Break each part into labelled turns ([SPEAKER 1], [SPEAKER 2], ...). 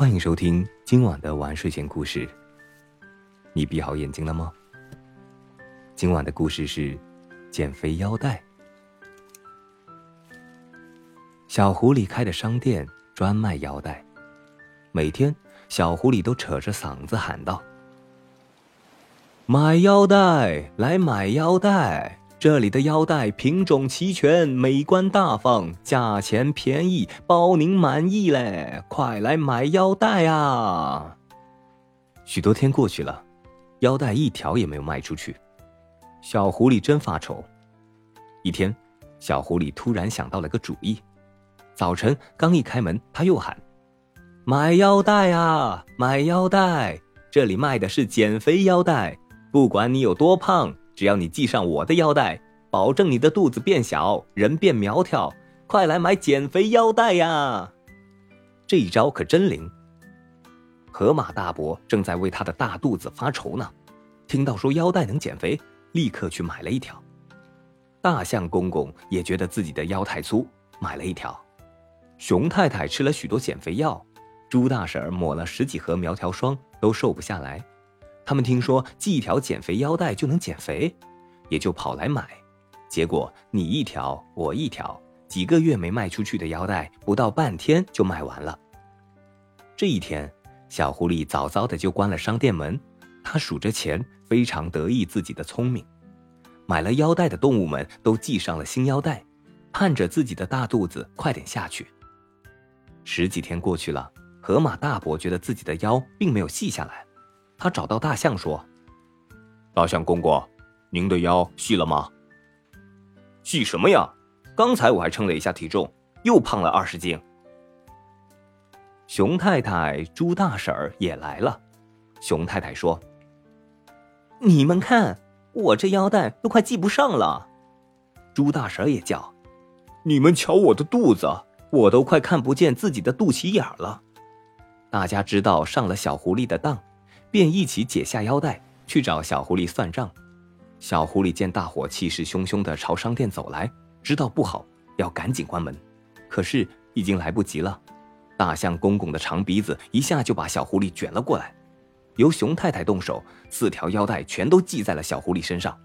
[SPEAKER 1] 欢迎收听今晚的晚睡前故事。你闭好眼睛了吗？今晚的故事是减肥腰带。小狐狸开的商店专卖腰带，每天小狐狸都扯着嗓子喊道：“买腰带，来买腰带！这里的腰带品种齐全，美观大方，价钱便宜，包您满意嘞！快来买腰带啊！”许多天过去了，腰带一条也没有卖出去，小狐狸真发愁。一天，小狐狸突然想到了个主意。早晨刚一开门，他又喊：“买腰带啊，买腰带！这里卖的是减肥腰带，不管你有多胖。”只要你系上我的腰带，保证你的肚子变小，人变苗条。快来买减肥腰带呀！这一招可真灵。河马大伯正在为他的大肚子发愁呢，听到说腰带能减肥，立刻去买了一条。大象公公也觉得自己的腰太粗，买了一条。熊太太吃了许多减肥药，猪大婶抹了十几盒苗条霜，都瘦不下来。他们听说系一条减肥腰带就能减肥，也就跑来买。结果你一条我一条，几个月没卖出去的腰带，不到半天就卖完了。这一天，小狐狸早早的就关了商店门，他数着钱，非常得意自己的聪明。买了腰带的动物们都系上了新腰带，盼着自己的大肚子快点下去。十几天过去了，河马大伯觉得自己的腰并没有细下来。他找到大象说：“大象公公，您的腰细了吗？细什么呀？刚才我还称了一下体重，又胖了二十斤。”熊太太、猪大婶儿也来了。熊太太说：“你们看，我这腰带都快系不上了。”猪大婶也叫：“你们瞧我的肚子，我都快看不见自己的肚脐眼了。”大家知道上了小狐狸的当。便一起解下腰带去找小狐狸算账。小狐狸见大伙气势汹汹地朝商店走来，知道不好，要赶紧关门。可是已经来不及了。大象公公的长鼻子一下就把小狐狸卷了过来，由熊太太动手，四条腰带全都系在了小狐狸身上。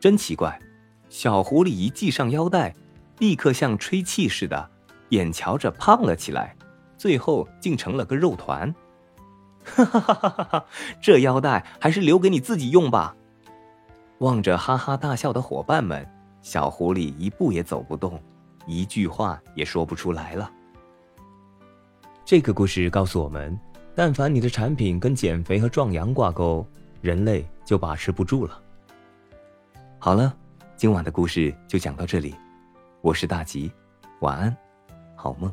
[SPEAKER 1] 真奇怪，小狐狸一系上腰带，立刻像吹气似的，眼瞧着胖了起来，最后竟成了个肉团。哈哈哈哈哈！这腰带还是留给你自己用吧。望着哈哈大笑的伙伴们，小狐狸一步也走不动，一句话也说不出来了。这个故事告诉我们：但凡你的产品跟减肥和壮阳挂钩，人类就把持不住了。好了，今晚的故事就讲到这里。我是大吉，晚安，好梦。